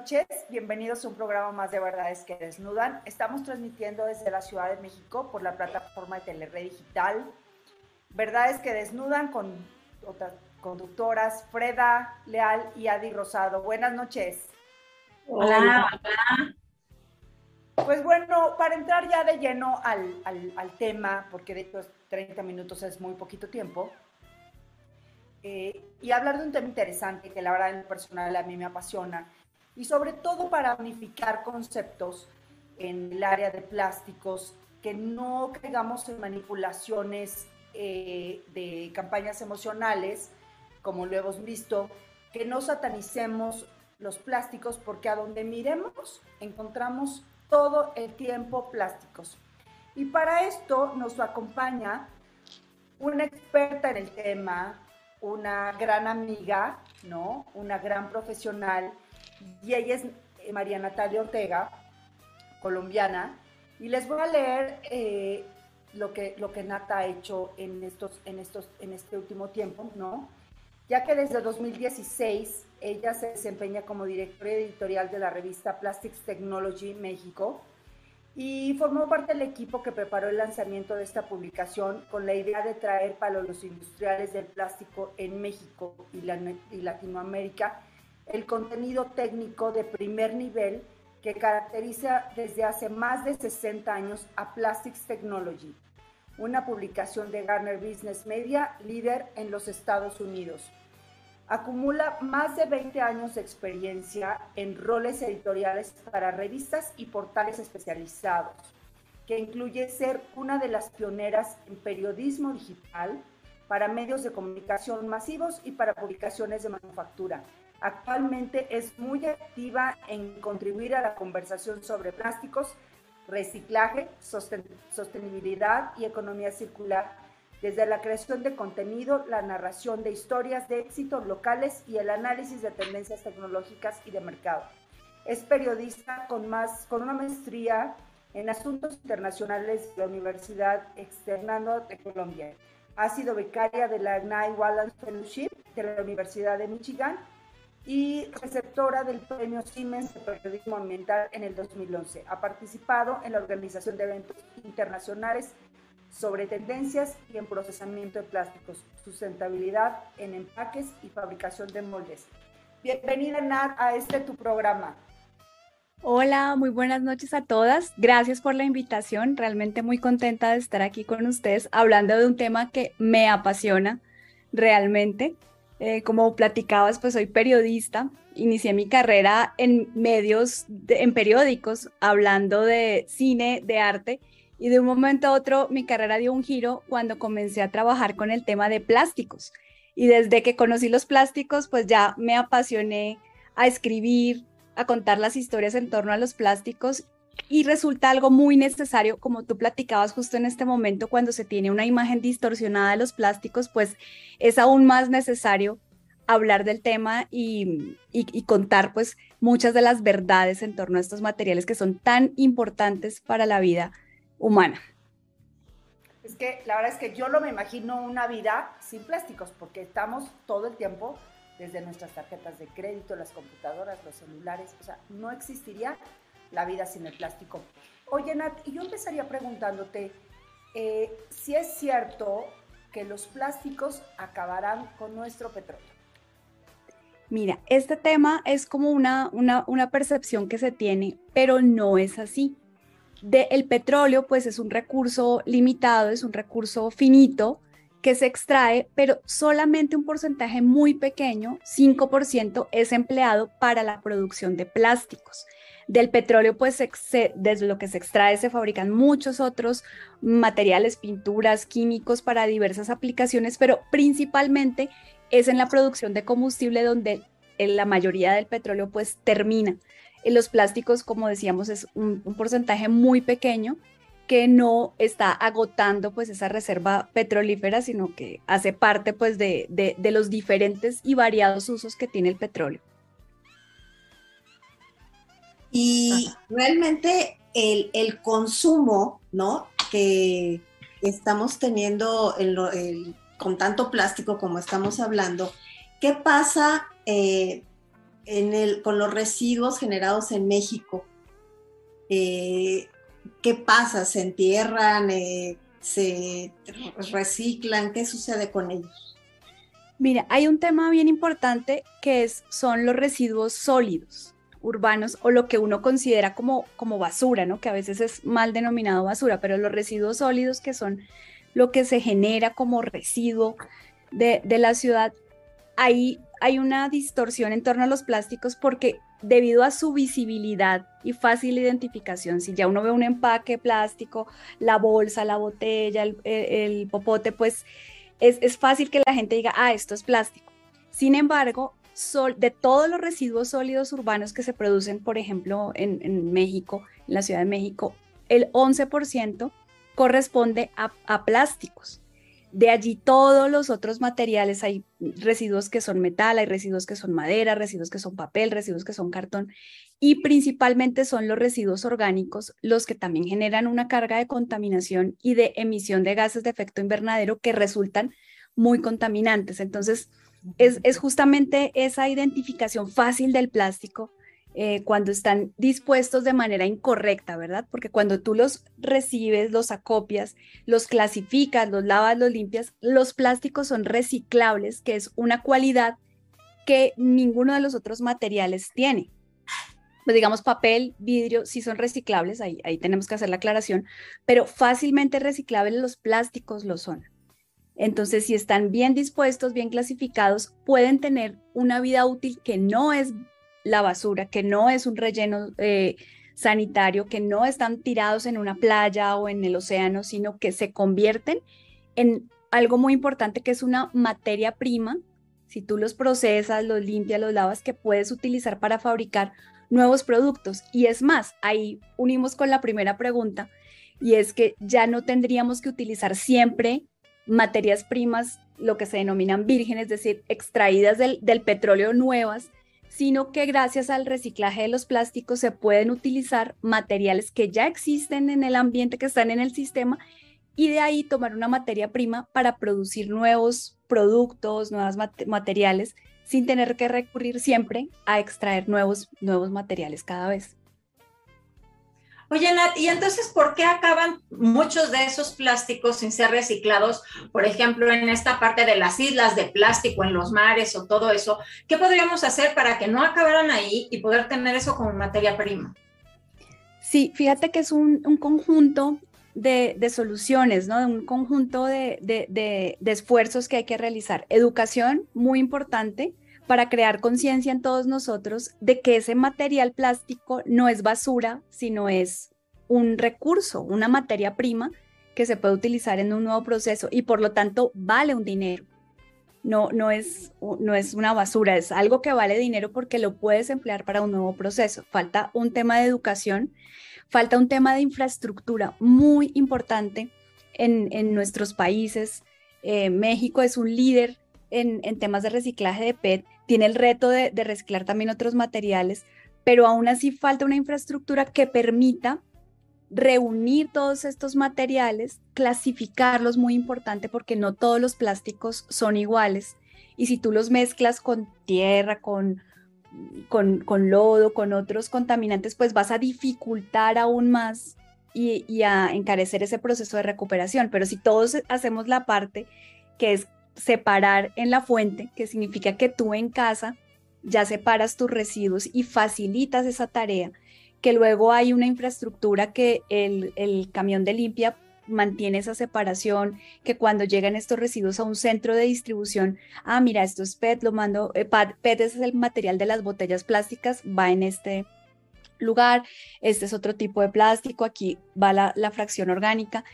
buenas noches. Bienvenidos a un programa más de Verdades que Desnudan. Estamos transmitiendo desde la Ciudad de México por la plataforma de Telered Digital. Verdades que Desnudan con otras conductoras, Freda Leal y Adi Rosado. Buenas noches. Hola. Pues bueno, para entrar ya de lleno al, tema, porque de estos 30 minutos es muy poquito tiempo, eh, y hablar de un tema interesante que la verdad en lo personal a mí me apasiona, y sobre todo para unificar conceptos en el área de plásticos, que no caigamos en manipulaciones eh, de campañas emocionales, como lo hemos visto, que no satanicemos los plásticos, porque a donde miremos encontramos todo el tiempo plásticos. Y para esto nos acompaña una experta en el tema, una gran amiga, ¿no? Una gran profesional, y ella es eh, María Natalia Ortega, colombiana, y les voy a leer eh, lo, que, lo que Nata ha hecho en, estos, en, estos, en este último tiempo, ¿no? Ya que desde 2016 ella se desempeña como directora editorial de la revista Plastics Technology México y formó parte del equipo que preparó el lanzamiento de esta publicación con la idea de traer para los industriales del plástico en México y, Latinoamérica el contenido técnico de primer nivel que caracteriza desde hace más de 60 años a Plastics Technology, una publicación de Garner Business Media líder en los Estados Unidos. Acumula más de 20 años de experiencia en roles editoriales para revistas y portales especializados, que incluye ser una de las pioneras en periodismo digital para medios de comunicación masivos y para publicaciones de manufactura. Actualmente es muy activa en contribuir a la conversación sobre plásticos, reciclaje, sostenibilidad y economía circular desde la creación de contenido, la narración de historias de éxitos locales y el análisis de tendencias tecnológicas y de mercado. Es periodista con, más, con una maestría en asuntos internacionales de la Universidad Externando de Colombia. Ha sido becaria de la Ignite Wallance Fellowship de la Universidad de Michigan y receptora del premio Siemens de Periodismo Ambiental en el 2011. Ha participado en la organización de eventos internacionales sobre tendencias y en procesamiento de plásticos, sustentabilidad en empaques y fabricación de moldes. Bienvenida, Nat, a este tu programa. Hola, muy buenas noches a todas. Gracias por la invitación. Realmente muy contenta de estar aquí con ustedes hablando de un tema que me apasiona realmente. Eh, como platicabas, pues soy periodista. Inicié mi carrera en medios, en periódicos, hablando de cine, de arte y de un momento a otro mi carrera dio un giro cuando comencé a trabajar con el tema de plásticos. Y desde que conocí los plásticos, pues ya me apasioné a escribir, a contar las historias en torno a los plásticos y resulta algo muy necesario, como tú platicabas justo en este momento, cuando se tiene una imagen distorsionada de los plásticos, pues es aún más necesario hablar del tema y, contar pues muchas de las verdades en torno a estos materiales que son tan importantes para la vida humana. Es que la verdad es que yo no me imagino una vida sin plásticos, porque estamos todo el tiempo desde nuestras tarjetas de crédito, las computadoras, los celulares, o sea, no existiría la vida sin el plástico. Oye, Nat, y yo empezaría preguntándote eh, si es cierto que los plásticos acabarán con nuestro petróleo. Mira, este tema es como una, una, una percepción que se tiene, pero no es así el petróleo, pues es un recurso limitado, es un recurso finito que se extrae, pero solamente un porcentaje muy pequeño, 5%, es empleado para la producción de plásticos. Del petróleo, pues desde lo que se extrae se fabrican muchos otros materiales, pinturas, químicos para diversas aplicaciones, pero principalmente es en la producción de combustible donde la mayoría del petróleo pues termina los plásticos, como decíamos, es un, porcentaje muy pequeño que no está agotando pues esa reserva petrolífera, sino que hace parte pues de, los diferentes y variados usos que tiene el petróleo. Y realmente el, consumo, ¿no? Que estamos teniendo con tanto plástico como estamos hablando, ¿qué pasa eh, en el, con los residuos generados en México? Eh, ¿Qué pasa? ¿Se entierran? Eh, ¿Se reciclan? ¿Qué sucede con ellos? Mira, hay un tema bien importante que es, son los residuos sólidos urbanos o lo que uno considera como, como basura, ¿no? Que a veces es mal denominado basura, pero los residuos sólidos que son lo que se genera como residuo de, de la ciudad, ahí hay una distorsión en torno a los plásticos porque debido a su visibilidad y fácil identificación, si ya uno ve un empaque plástico, la bolsa, la botella, el, popote, pues es, fácil que la gente diga, ah, esto es plástico. Sin embargo, de todos los residuos sólidos urbanos que se producen, por ejemplo, en, México, en la Ciudad de México, el 11% corresponde a plásticos. De allí todos los otros materiales, hay residuos que son metal, hay residuos que son madera, residuos que son papel, residuos que son cartón y principalmente son los residuos orgánicos los que también generan una carga de contaminación y de emisión de gases de efecto invernadero que resultan muy contaminantes. Entonces, es, justamente esa identificación fácil del plástico eh, cuando están dispuestos de manera incorrecta, ¿verdad? Porque cuando tú los recibes, los acopias, los clasificas, los lavas, los limpias, los plásticos son reciclables, que es una cualidad que ninguno de los otros materiales tiene. Pues digamos, papel, vidrio, sí son reciclables, ahí, ahí tenemos que hacer la aclaración, pero fácilmente reciclables los plásticos lo son. Entonces, si están bien dispuestos, bien clasificados, pueden tener una vida útil que no es la basura, que no es un relleno eh, sanitario, que no están tirados en una playa o en el océano, sino que se convierten en algo muy importante que es una materia prima. Si tú los procesas, los limpias, los lavas, que puedes utilizar para fabricar nuevos productos. Y es más, ahí unimos con la primera pregunta, y es que ya no tendríamos que utilizar siempre materias primas, lo que se denominan vírgenes, es decir, extraídas del, petróleo nuevas, sino que gracias al reciclaje de los plásticos se pueden utilizar materiales que ya existen en el ambiente, que están en el sistema, y de ahí tomar una materia prima para producir nuevos productos, nuevos materiales, sin tener que recurrir siempre a extraer nuevos, nuevos materiales cada vez. Oye, Nat, ¿y entonces por qué acaban muchos de esos plásticos sin ser reciclados? Por ejemplo, en esta parte de las islas de plástico, en los mares o todo eso. ¿Qué podríamos hacer para que no acabaran ahí y poder tener eso como materia prima? Sí, fíjate que es un, conjunto de, soluciones, ¿no? De un conjunto de, de, esfuerzos que hay que realizar. Educación, muy importante, para crear conciencia en todos nosotros de que ese material plástico no es basura, sino es un recurso, una materia prima que se puede utilizar en un nuevo proceso y por lo tanto vale un dinero. No, no, es, no es una basura, es algo que vale dinero porque lo puedes emplear para un nuevo proceso. Falta un tema de educación, falta un tema de infraestructura muy importante en, en nuestros países. Eh, México es un líder en, en, temas de reciclaje de PET, tiene el reto de, reciclar también otros materiales, pero aún así falta una infraestructura que permita reunir todos estos materiales, clasificarlos, muy importante porque no todos los plásticos son iguales. Y si tú los mezclas con tierra, con, con, lodo, con otros contaminantes, pues vas a dificultar aún más y, y, a encarecer ese proceso de recuperación. Pero si todos hacemos la parte que es separar en la fuente, que significa que tú en casa ya separas tus residuos y facilitas esa tarea, que luego hay una infraestructura que el, camión de limpia mantiene esa separación, que cuando llegan estos residuos a un centro de distribución, ah, mira, esto es PET, lo mando, eh, PET es el material de las botellas plásticas, va en este lugar, este es otro tipo de plástico, aquí va la fracción orgánica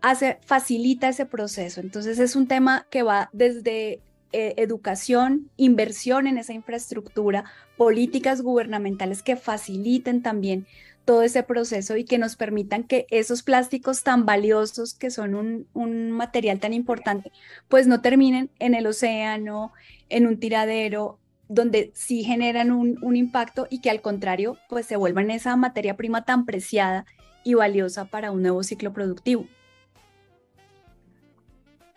hace, facilita ese proceso. Entonces es un tema que va desde eh, educación, inversión en esa infraestructura, políticas gubernamentales que faciliten también todo ese proceso y que nos permitan que esos plásticos tan valiosos, que son un, material tan importante, pues no terminen en el océano, en un tiradero, donde sí generan un, un impacto y que al contrario, pues se vuelvan esa materia prima tan preciada y valiosa para un nuevo ciclo productivo.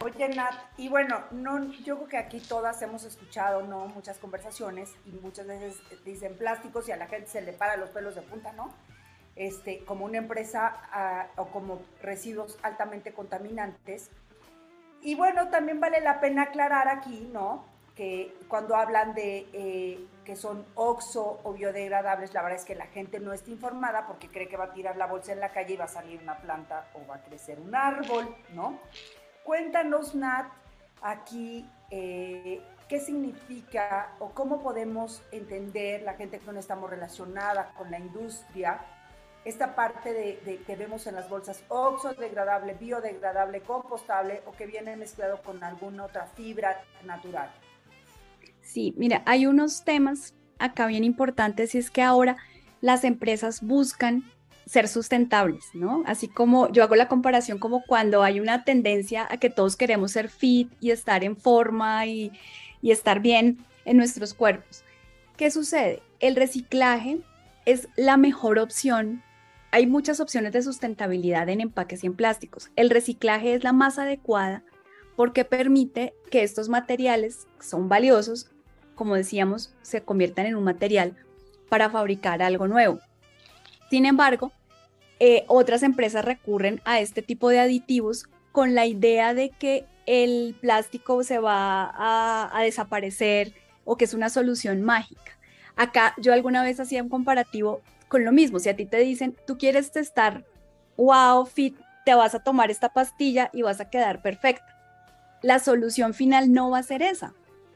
Oye, Nat, y bueno, no, yo creo que aquí todas hemos escuchado, ¿no? Muchas conversaciones y muchas veces dicen plásticos y a la gente se le para los pelos de punta, ¿no? Este, como una empresa ah, o como residuos altamente contaminantes. Y bueno, también vale la pena aclarar aquí, ¿no? Que cuando hablan de eh, que son oxo o biodegradables, la verdad es que la gente no está informada porque cree que va a tirar la bolsa en la calle y va a salir una planta o va a crecer un árbol, ¿no? Cuéntanos, Nat, aquí eh, qué significa o cómo podemos entender la gente que no estamos relacionada con la industria, esta parte de, que vemos en las bolsas oxodegradable, biodegradable, compostable o que viene mezclado con alguna otra fibra natural. Sí, mira, hay unos temas acá bien importantes y es que ahora las empresas buscan ser sustentables, ¿no? Así como yo hago la comparación como cuando hay una tendencia a que todos queremos ser fit y estar en forma y, y estar bien en nuestros cuerpos. ¿Qué sucede? El reciclaje es la mejor opción. Hay muchas opciones de sustentabilidad en empaques y en plásticos. El reciclaje es la más adecuada porque permite que estos materiales son valiosos, como decíamos, se conviertan en un material para fabricar algo nuevo. Sin embargo, eh, otras empresas recurren a este tipo de aditivos con la idea de que el plástico se va a, desaparecer o que es una solución mágica. Acá yo alguna vez hacía un comparativo con lo mismo. Si a ti te dicen, tú quieres estar wow, fit, te vas a tomar esta pastilla y vas a quedar perfecta. La solución final no va a ser esa,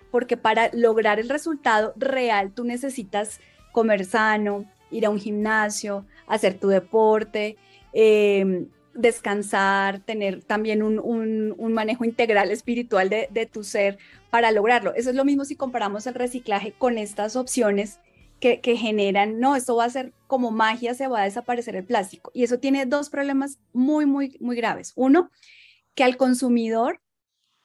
porque para lograr el resultado real tú necesitas comer sano, ir a un gimnasio, hacer tu deporte, em, descansar, tener también un, manejo integral espiritual de, tu ser para lograrlo. Eso es lo mismo si comparamos el reciclaje con estas opciones que, que, generan, no, esto va a ser como magia, se va a desaparecer el plástico. Y eso tiene dos problemas muy, muy, muy graves. Uno, que al consumidor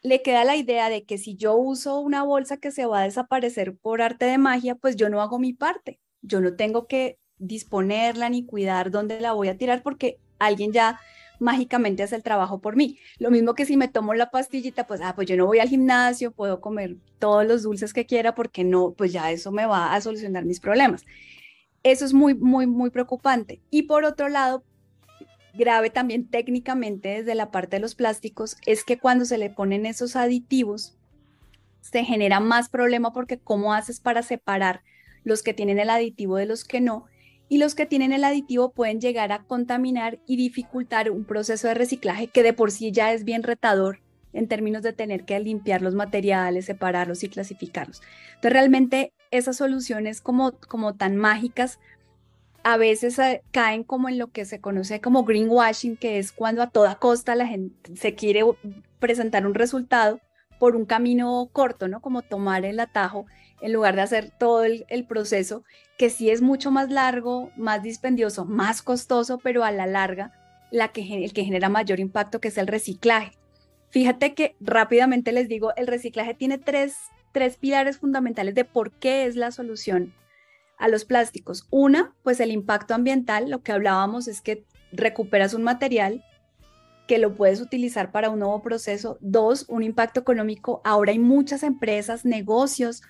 le queda la idea de que si yo uso una bolsa que se va a desaparecer por arte de magia, pues yo no hago mi parte. Yo no tengo que disponerla ni cuidar dónde la voy a tirar porque alguien ya mágicamente hace el trabajo por mí. Lo mismo que si me tomo la pastillita, pues, ah, pues yo no voy al gimnasio, puedo comer todos los dulces que quiera porque no, pues ya eso me va a solucionar mis problemas. Eso es muy, muy, muy preocupante. Y por otro lado, grave también técnicamente desde la parte de los plásticos es que cuando se le ponen esos aditivos, se genera más problema porque cómo haces para separar los que tienen el aditivo de los que no y los que tienen el aditivo pueden llegar a contaminar y dificultar un proceso de reciclaje que de por sí ya es bien retador en términos de tener que limpiar los materiales, separarlos y clasificarlos. Entonces realmente esas soluciones como, como tan mágicas a veces eh, caen como en lo que se conoce como greenwashing, que es cuando a toda costa la gente se quiere presentar un resultado por un camino corto, ¿no? Como tomar el atajo en lugar de hacer todo el, proceso, que sí es mucho más largo, más dispendioso, más costoso, pero a la larga la que, el que genera mayor impacto, que es el reciclaje. Fíjate que rápidamente les digo, el reciclaje tiene tres, tres pilares fundamentales de por qué es la solución a los plásticos. Una, pues el impacto ambiental, lo que hablábamos es que recuperas un material que lo puedes utilizar para un nuevo proceso. Dos, un impacto económico. Ahora hay muchas empresas, negocios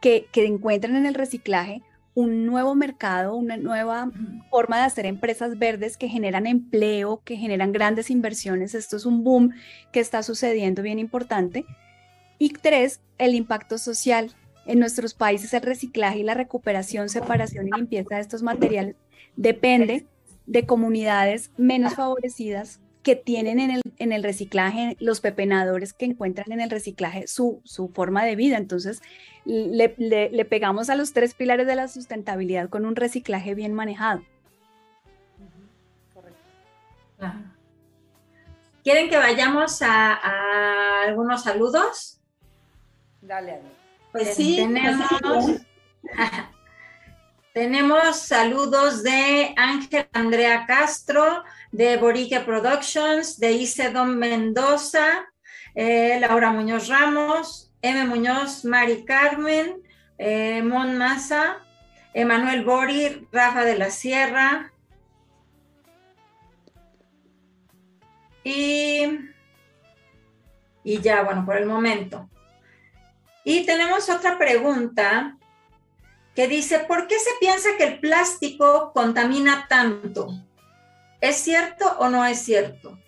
que, encuentran en el reciclaje un nuevo mercado, una nueva forma de hacer empresas verdes que generan empleo, que generan grandes inversiones. Esto es un boom que está sucediendo bien importante. Y tres, el impacto social. En nuestros países el reciclaje y la recuperación, separación y limpieza de estos materiales depende de comunidades menos favorecidas que tienen en el, en el reciclaje, los pepenadores que encuentran en el reciclaje su, su forma de vida. Entonces, le, le, pegamos a los tres pilares de la sustentabilidad con un reciclaje bien manejado. ¿Quieren que vayamos a, algunos saludos? Dale, Pues sí, tenemos, tenemos saludos de Ángel Andrea Castro, de Borique Productions, de Isedon Mendoza, eh, Laura Muñoz Ramos, M. Muñoz, Mari Carmen, eh, Mon Maza, Emanuel Bori, Rafa de la Sierra. Y y ya, bueno, por el momento. Y tenemos otra pregunta que dice, ¿por qué se piensa que el plástico contamina tanto? ¿Es cierto o no es cierto?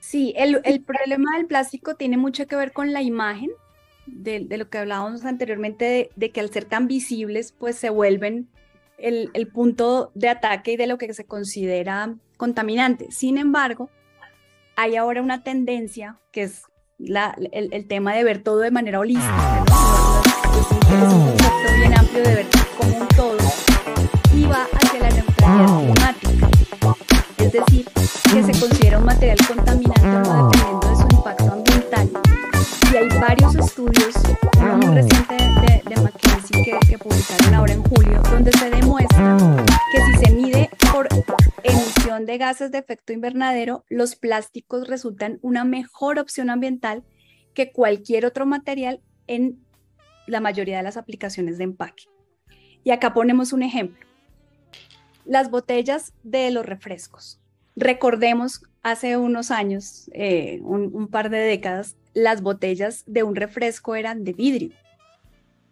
Sí, el, problema del plástico tiene mucho que ver con la imagen, de, lo que hablábamos anteriormente, de, que al ser tan visibles, pues se vuelven el, punto de ataque y de lo que se considera contaminante. Sin embargo, hay ahora una tendencia que es el, tema de ver todo de manera holística, Es, un concepto bien amplio de ver como un todo y va hacia la neutralidad climática. Es decir, que se considera un material contaminante no dependiendo de su impacto ambiental. Y hay varios estudios, uno muy reciente de, de McKinsey que, que publicaron ahora en julio, donde se demuestra que si se mide por emisión de gases de efecto invernadero, los plásticos resultan una mejor opción ambiental que cualquier otro material en la mayoría de las aplicaciones de empaque. Y acá ponemos un ejemplo. Las botellas de los refrescos. Recordemos hace unos años, eh, un, par de décadas, las botellas de un refresco eran de vidrio.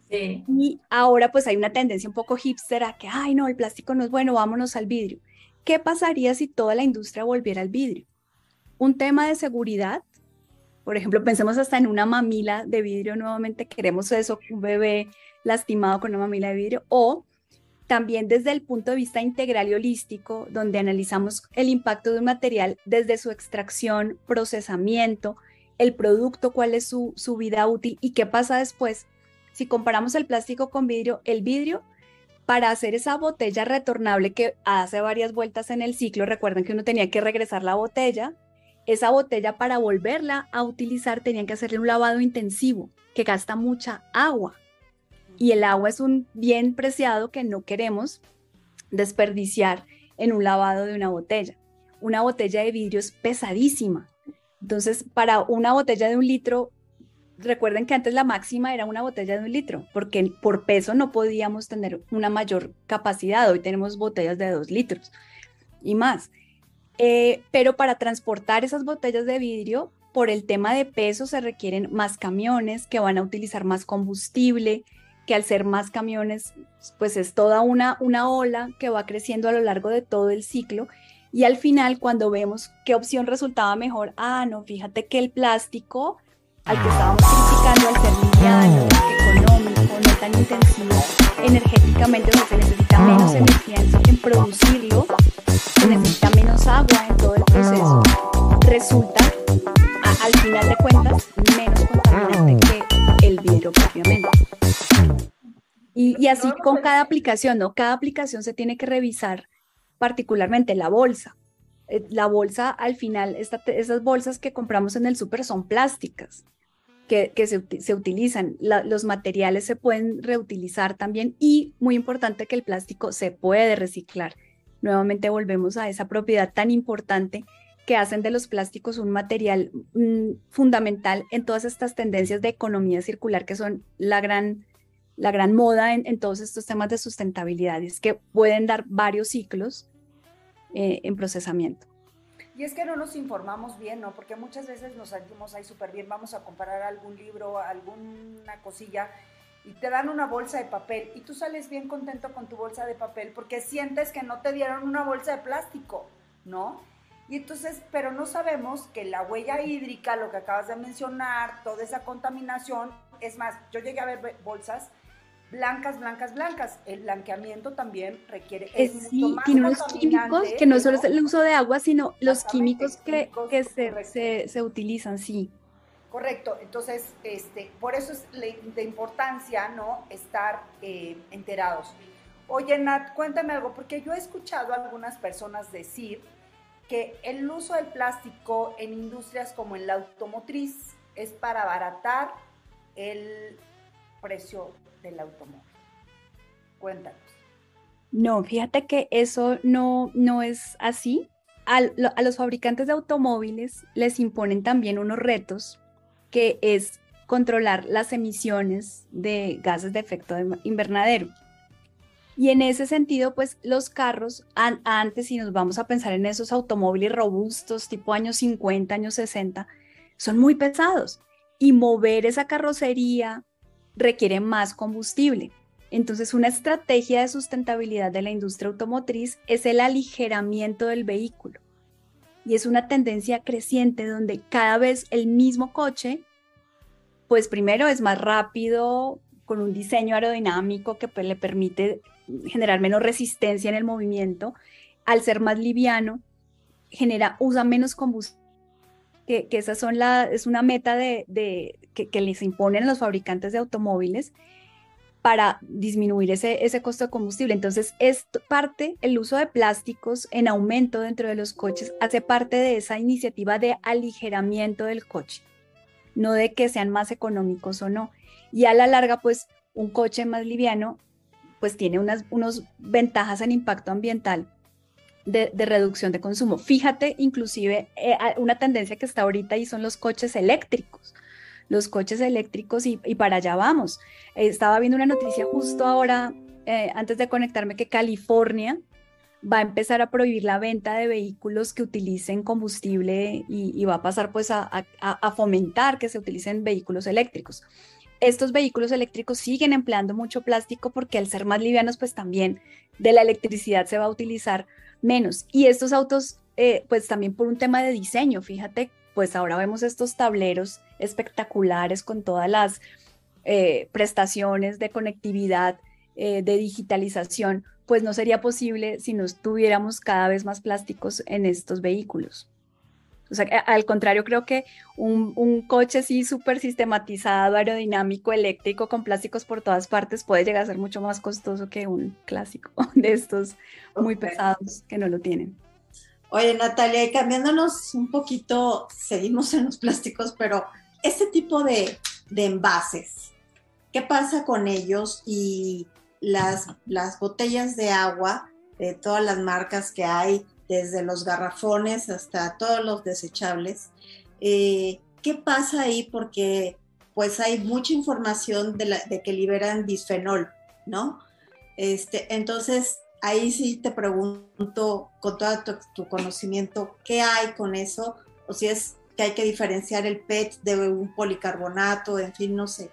Y ahora pues hay una tendencia un poco hipster a que, ay no, el plástico no es bueno, vámonos al vidrio. ¿Qué pasaría si toda la industria volviera al vidrio? Un tema de seguridad, por ejemplo, pensemos hasta en una mamila de vidrio, nuevamente queremos eso, un bebé lastimado con una mamila de vidrio, o también desde el punto de vista integral y holístico, donde analizamos el impacto de un material desde su extracción, procesamiento, el producto, cuál es su, su vida útil y qué pasa después. Si comparamos el plástico con vidrio, el vidrio para hacer esa botella retornable que hace varias vueltas en el ciclo, recuerden que uno tenía que regresar la botella, esa botella para volverla a utilizar tenían que hacerle un lavado intensivo que gasta mucha agua. Y el agua es un bien preciado que no queremos desperdiciar en un lavado de una botella. Una botella de vidrio es pesadísima. Entonces, para una botella de un litro, recuerden que antes la máxima era una botella de un litro, porque por peso no podíamos tener una mayor capacidad. Hoy tenemos botellas de dos litros y más. Eh, pero para transportar esas botellas de vidrio, por el tema de peso, se requieren más camiones que van a utilizar más combustible, que al ser más camiones, pues es toda una, una ola que va creciendo a lo largo de todo el ciclo. Y al final, cuando vemos qué opción resultaba mejor, ah, no, fíjate que el plástico al que estábamos criticando al ser liviano, económico, no tan intensivo energéticamente, o sea, se necesita menos energía en, producirlo, se necesita menos agua en todo el proceso, resulta, al final de cuentas, menos contaminante que el vidrio propiamente. Y, y así con cada aplicación, ¿no? Cada aplicación se tiene que revisar particularmente la bolsa. Eh, la bolsa, al final, esas bolsas que compramos en el súper son plásticas que, se, utilizan. los materiales se pueden reutilizar también y muy importante que el plástico se puede reciclar. Nuevamente volvemos a esa propiedad tan importante que hacen de los plásticos un material mm, fundamental en todas estas tendencias de economía circular que son la gran, la gran moda en, todos estos temas de sustentabilidad, es que pueden dar varios ciclos eh, en procesamiento. Y es que no nos informamos bien, ¿no? Porque muchas veces nos sentimos ahí súper bien, vamos a comprar algún libro, alguna cosilla, y te dan una bolsa de papel, y tú sales bien contento con tu bolsa de papel porque sientes que no te dieron una bolsa de plástico, ¿no? Y entonces, pero no sabemos que la huella hídrica, lo que acabas de mencionar, toda esa contaminación, es más, yo llegué a ver bolsas blancas, blancas, blancas. El blanqueamiento también requiere... Es sí, tiene unos químicos que no solo es el uso de agua, sino los químicos que, que se, se, utilizan, sí. Correcto, entonces, este, por eso es de importancia, ¿no? Estar eh, enterados. Oye, Nat, cuéntame algo, porque yo he escuchado a algunas personas decir que el uso del plástico en industrias como en la automotriz es para abaratar el precio del automóvil. Cuéntanos. No, fíjate que eso no, no es así. a los fabricantes de automóviles les imponen también unos retos que es controlar las emisiones de gases de efecto invernadero. Y en ese sentido, pues los carros, antes, si nos vamos a pensar en esos automóviles robustos, tipo años 50, años 60, son muy pesados y mover esa carrocería requiere más combustible. Entonces, una estrategia de sustentabilidad de la industria automotriz es el aligeramiento del vehículo. Y es una tendencia creciente donde cada vez el mismo coche, pues primero es más rápido, con un diseño aerodinámico que pues, le permite generar menos resistencia en el movimiento, al ser más liviano, genera, usa menos combustible. Que, que esas son la, es una meta de, que, que, les imponen los fabricantes de automóviles para disminuir ese, ese costo de combustible. Entonces, es parte, el uso de plásticos en aumento dentro de los coches hace parte de esa iniciativa de aligeramiento del coche, no de que sean más económicos o no. Y a la larga, pues, un coche más liviano, pues tiene unas unos ventajas en impacto ambiental de, reducción de consumo. Fíjate, inclusive, eh, una tendencia que está ahorita y son los coches eléctricos los coches eléctricos y, para allá vamos. estaba viendo una noticia justo ahora, eh, antes de conectarme, que California va a empezar a prohibir la venta de vehículos que utilicen combustible y, va a pasar pues a, a, fomentar que se utilicen vehículos eléctricos. Estos vehículos eléctricos siguen empleando mucho plástico porque al ser más livianos pues también de la electricidad se va a utilizar menos. Y estos autos eh, pues también por un tema de diseño, fíjate pues ahora vemos estos tableros espectaculares con todas las eh, prestaciones de conectividad, eh, de digitalización, pues no sería posible si no tuviéramos cada vez más plásticos en estos vehículos. O sea, al contrario, creo que un, un coche así súper sistematizado, aerodinámico, eléctrico, con plásticos por todas partes, puede llegar a ser mucho más costoso que un clásico de estos muy pesados que no lo tienen. Oye, Natalia, y cambiándonos un poquito, seguimos en los plásticos, pero este tipo de, envases, ¿qué pasa con ellos? Y las, las botellas de agua de todas las marcas que hay, desde los garrafones hasta todos los desechables, eh, ¿qué pasa ahí? Porque pues hay mucha información de, que liberan bisfenol, ¿no? Este, entonces, ahí sí te pregunto con todo tu, conocimiento, ¿qué hay con eso? O si es que hay que diferenciar el PET de un policarbonato, en fin, no sé.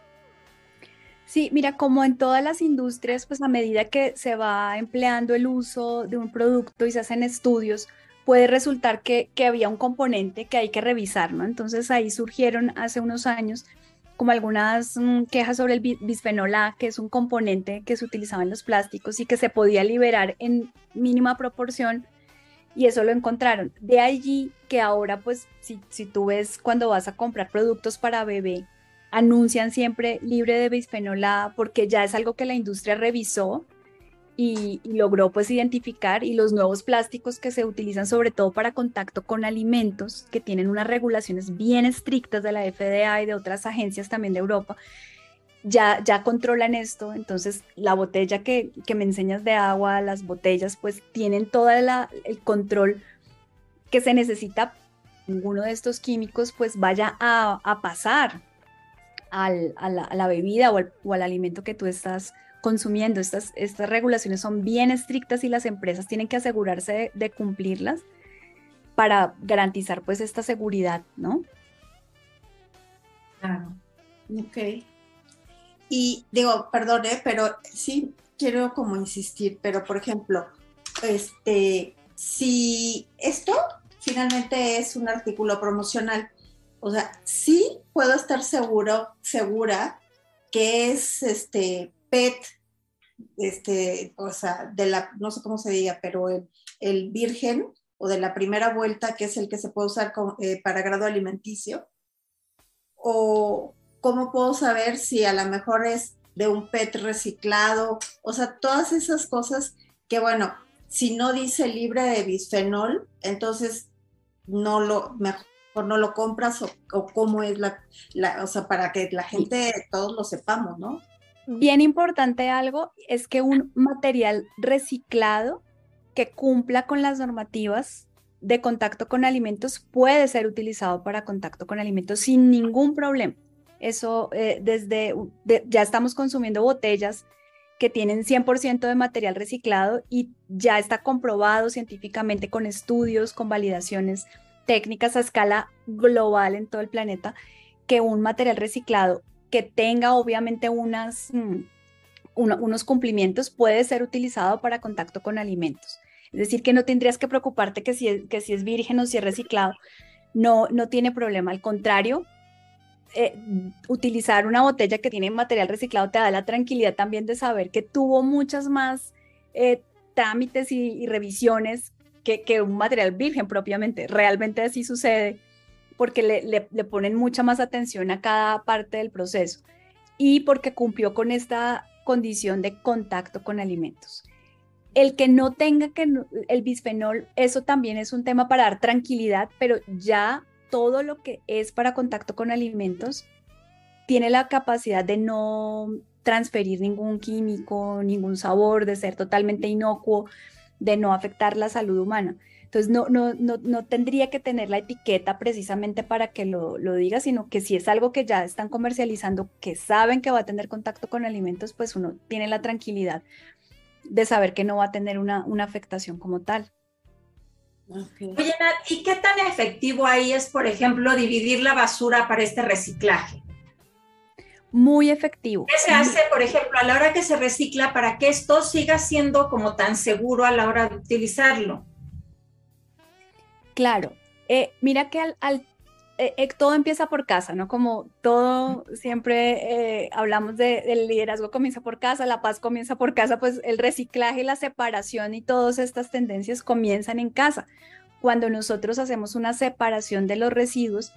Sí, mira, como en todas las industrias, pues a medida que se va empleando el uso de un producto y se hacen estudios, puede resultar que, que había un componente que hay que revisar, ¿no? Entonces ahí surgieron hace unos años como algunas mm, quejas sobre el bisfenol A, que es un componente que se utilizaba en los plásticos y que se podía liberar en mínima proporción y eso lo encontraron. De allí que ahora, pues, si, si tú ves cuando vas a comprar productos para bebé, anuncian siempre libre de bisfenol A porque ya es algo que la industria revisó y, logró pues identificar y los nuevos plásticos que se utilizan sobre todo para contacto con alimentos que tienen unas regulaciones bien estrictas de la FDA y de otras agencias también de Europa, ya, ya controlan esto, entonces la botella que, que me enseñas de agua, las botellas pues tienen todo el control que se necesita, ninguno de estos químicos pues vaya a, a pasar al, a, la, a, la, bebida o al, o al alimento que tú estás consumiendo. Estas, estas regulaciones son bien estrictas y las empresas tienen que asegurarse de, cumplirlas para garantizar pues esta seguridad, ¿no? Claro. Ok. Y digo, perdone, pero sí quiero como insistir, pero por ejemplo, este, si esto finalmente es un artículo promocional, o sea, sí puedo estar seguro, segura que es este PET, este, o sea, de la, no sé cómo se diga, pero el, virgen o de la primera vuelta, que es el que se puede usar eh, para grado alimenticio, o cómo puedo saber si a lo mejor es de un PET reciclado, o sea, todas esas cosas que, bueno, si no dice libre de bisfenol, entonces no lo, mejor no lo compras o, o cómo es la, la, o sea, para que la gente, todos lo sepamos, ¿no? Bien importante algo es que un material reciclado que cumpla con las normativas de contacto con alimentos puede ser utilizado para contacto con alimentos sin ningún problema. Eso eh, desde, ya estamos consumiendo botellas que tienen 100% de material reciclado y ya está comprobado científicamente con estudios, con validaciones técnicas a escala global en todo el planeta, que un material reciclado que tenga obviamente unas, mm, unos cumplimientos puede ser utilizado para contacto con alimentos. Es decir, que no tendrías que preocuparte que si es, que si es virgen o si es reciclado, no, no tiene problema. Al contrario, eh, utilizar una botella que tiene material reciclado te da la tranquilidad también de saber que tuvo muchas más eh, trámites y, revisiones que, un material virgen propiamente. Realmente así sucede porque le, le, le ponen mucha más atención a cada parte del proceso y porque cumplió con esta condición de contacto con alimentos. El que no tenga que el bisfenol, eso también es un tema para dar tranquilidad, pero ya todo lo que es para contacto con alimentos tiene la capacidad de no transferir ningún químico, ningún sabor, de ser totalmente inocuo, de no afectar la salud humana. Entonces, no, no, no, no tendría que tener la etiqueta precisamente para que lo, lo, diga, sino que si es algo que ya están comercializando, que saben que va a tener contacto con alimentos, pues uno tiene la tranquilidad de saber que no va a tener una, una afectación como tal. Oye, Nat, ¿y qué tan efectivo ahí es, por ejemplo, dividir la basura para este reciclaje? Muy efectivo. ¿Qué se hace, por ejemplo, a la hora que se recicla para que esto siga siendo como tan seguro a la hora de utilizarlo? Claro. Eh, mira que al, eh, eh, todo empieza por casa, ¿no? Como todo siempre hablamos del liderazgo comienza por casa, la paz comienza por casa, pues el reciclaje, la separación y todas estas tendencias comienzan en casa. Cuando nosotros hacemos una separación de los residuos,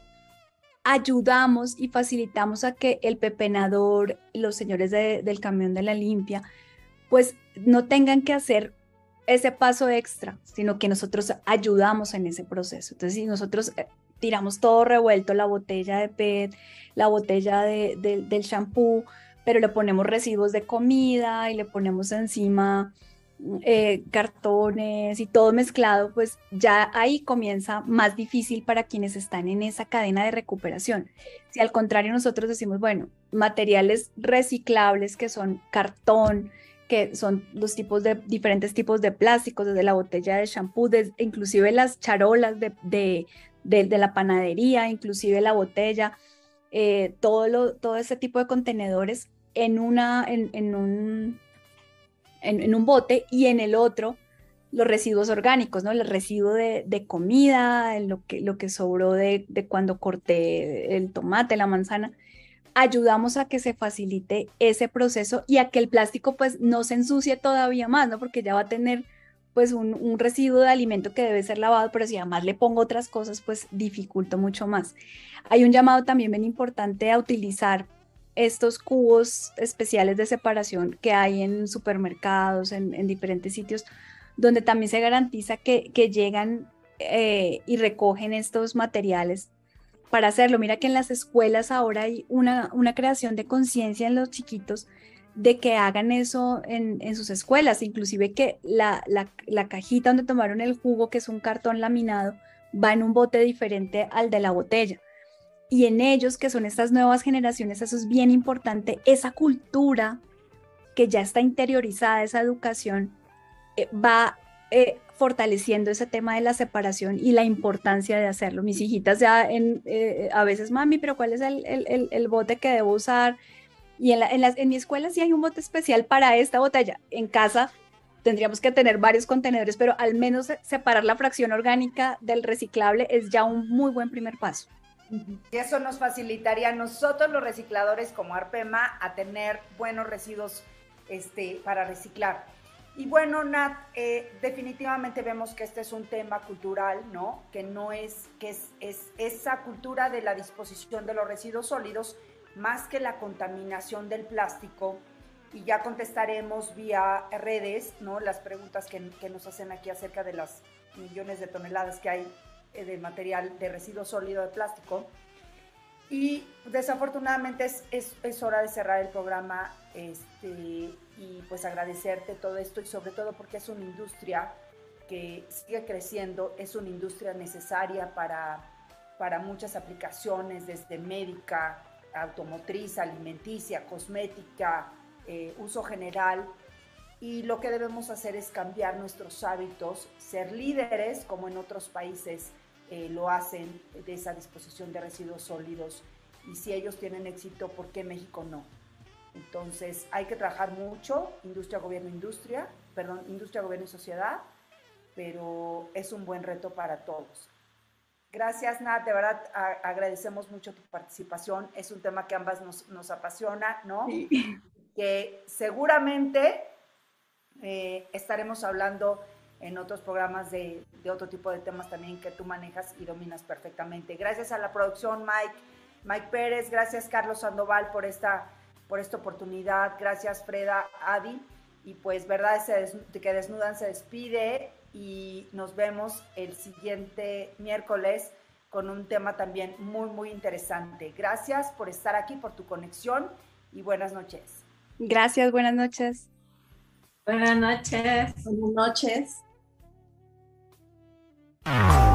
ayudamos y facilitamos a que el pepenador, los señores del camión de la limpia, pues no tengan que hacer ese paso extra, sino que nosotros ayudamos en ese proceso. Entonces, si nosotros eh, tiramos todo revuelto, la botella de PET, la botella de, del shampoo, pero le ponemos residuos de comida y le ponemos encima eh, cartones y todo mezclado, pues ya ahí comienza más difícil para quienes están en esa cadena de recuperación. Si al contrario nosotros decimos, bueno, materiales reciclables que son cartón, que son los tipos de diferentes tipos de plásticos, desde la botella de shampoo, inclusive las charolas de, de, de, la panadería, inclusive la botella, eh, todo, todo ese tipo de contenedores en, una, en un, en, un bote y en el otro los residuos orgánicos, ¿no? El residuo de, comida, lo que, lo que sobró de, cuando corté el tomate, la manzana ayudamos a que se facilite ese proceso y a que el plástico pues no se ensucie todavía más, ¿no? Porque ya va a tener pues un, residuo de alimento que debe ser lavado, pero si además le pongo otras cosas, pues dificulto mucho más. Hay un llamado también bien importante a utilizar estos cubos especiales de separación que hay en supermercados, en, diferentes sitios, donde también se garantiza que, llegan eh, y recogen estos materiales para hacerlo. Mira que en las escuelas ahora hay una, una creación de conciencia en los chiquitos de que hagan eso en, en sus escuelas, inclusive que la, la, la, cajita donde tomaron el jugo, que es un cartón laminado, va en un bote diferente al de la botella. Y en ellos, que son estas nuevas generaciones, eso es bien importante, esa cultura que ya está interiorizada, esa educación, eh, va eh, fortaleciendo ese tema de la separación y la importancia de hacerlo. Mis hijitas ya en, eh, a veces, mami, pero ¿cuál es el, el, bote que debo usar? Y en, la, en, en, mi escuela sí hay un bote especial para esta botella. En casa tendríamos que tener varios contenedores, pero al menos separar la fracción orgánica del reciclable es ya un muy buen primer paso. Eso nos facilitaría a nosotros los recicladores como Arpema a tener buenos residuos este, para reciclar. Y bueno, Nat, eh, definitivamente vemos que este es un tema cultural, ¿no? Que no es, que es, es, esa cultura de la disposición de los residuos sólidos más que la contaminación del plástico. Y ya contestaremos vía redes, ¿no? Las preguntas que, que nos hacen aquí acerca de las millones de toneladas que hay de material de residuo sólido de plástico. Y desafortunadamente es, es, es, hora de cerrar el programa este, y pues agradecerte todo esto y sobre todo porque es una industria que sigue creciendo, es una industria necesaria para, para muchas aplicaciones, desde médica, automotriz, alimenticia, cosmética, eh, uso general. Y lo que debemos hacer es cambiar nuestros hábitos, ser líderes como en otros países eh, lo hacen de esa disposición de residuos sólidos. Y si ellos tienen éxito, ¿por qué México no? Entonces hay que trabajar mucho, industria, gobierno, industria, perdón, industria, gobierno y sociedad, pero es un buen reto para todos. Gracias, Nat, de verdad agradecemos mucho tu participación. Es un tema que ambas nos, apasiona, ¿no? Que seguramente eh, estaremos hablando en otros programas de, otro tipo de temas también que tú manejas y dominas perfectamente. Gracias a la producción, Mike, Mike Pérez, gracias Carlos Sandoval por esta, por esta oportunidad, gracias Freda, Adi, y pues verdad que Desnudan se despide y nos vemos el siguiente miércoles con un tema también muy, muy interesante. Gracias por estar aquí, por tu conexión y buenas noches. Gracias, buenas noches. Buenas noches. Buenas noches. Ah.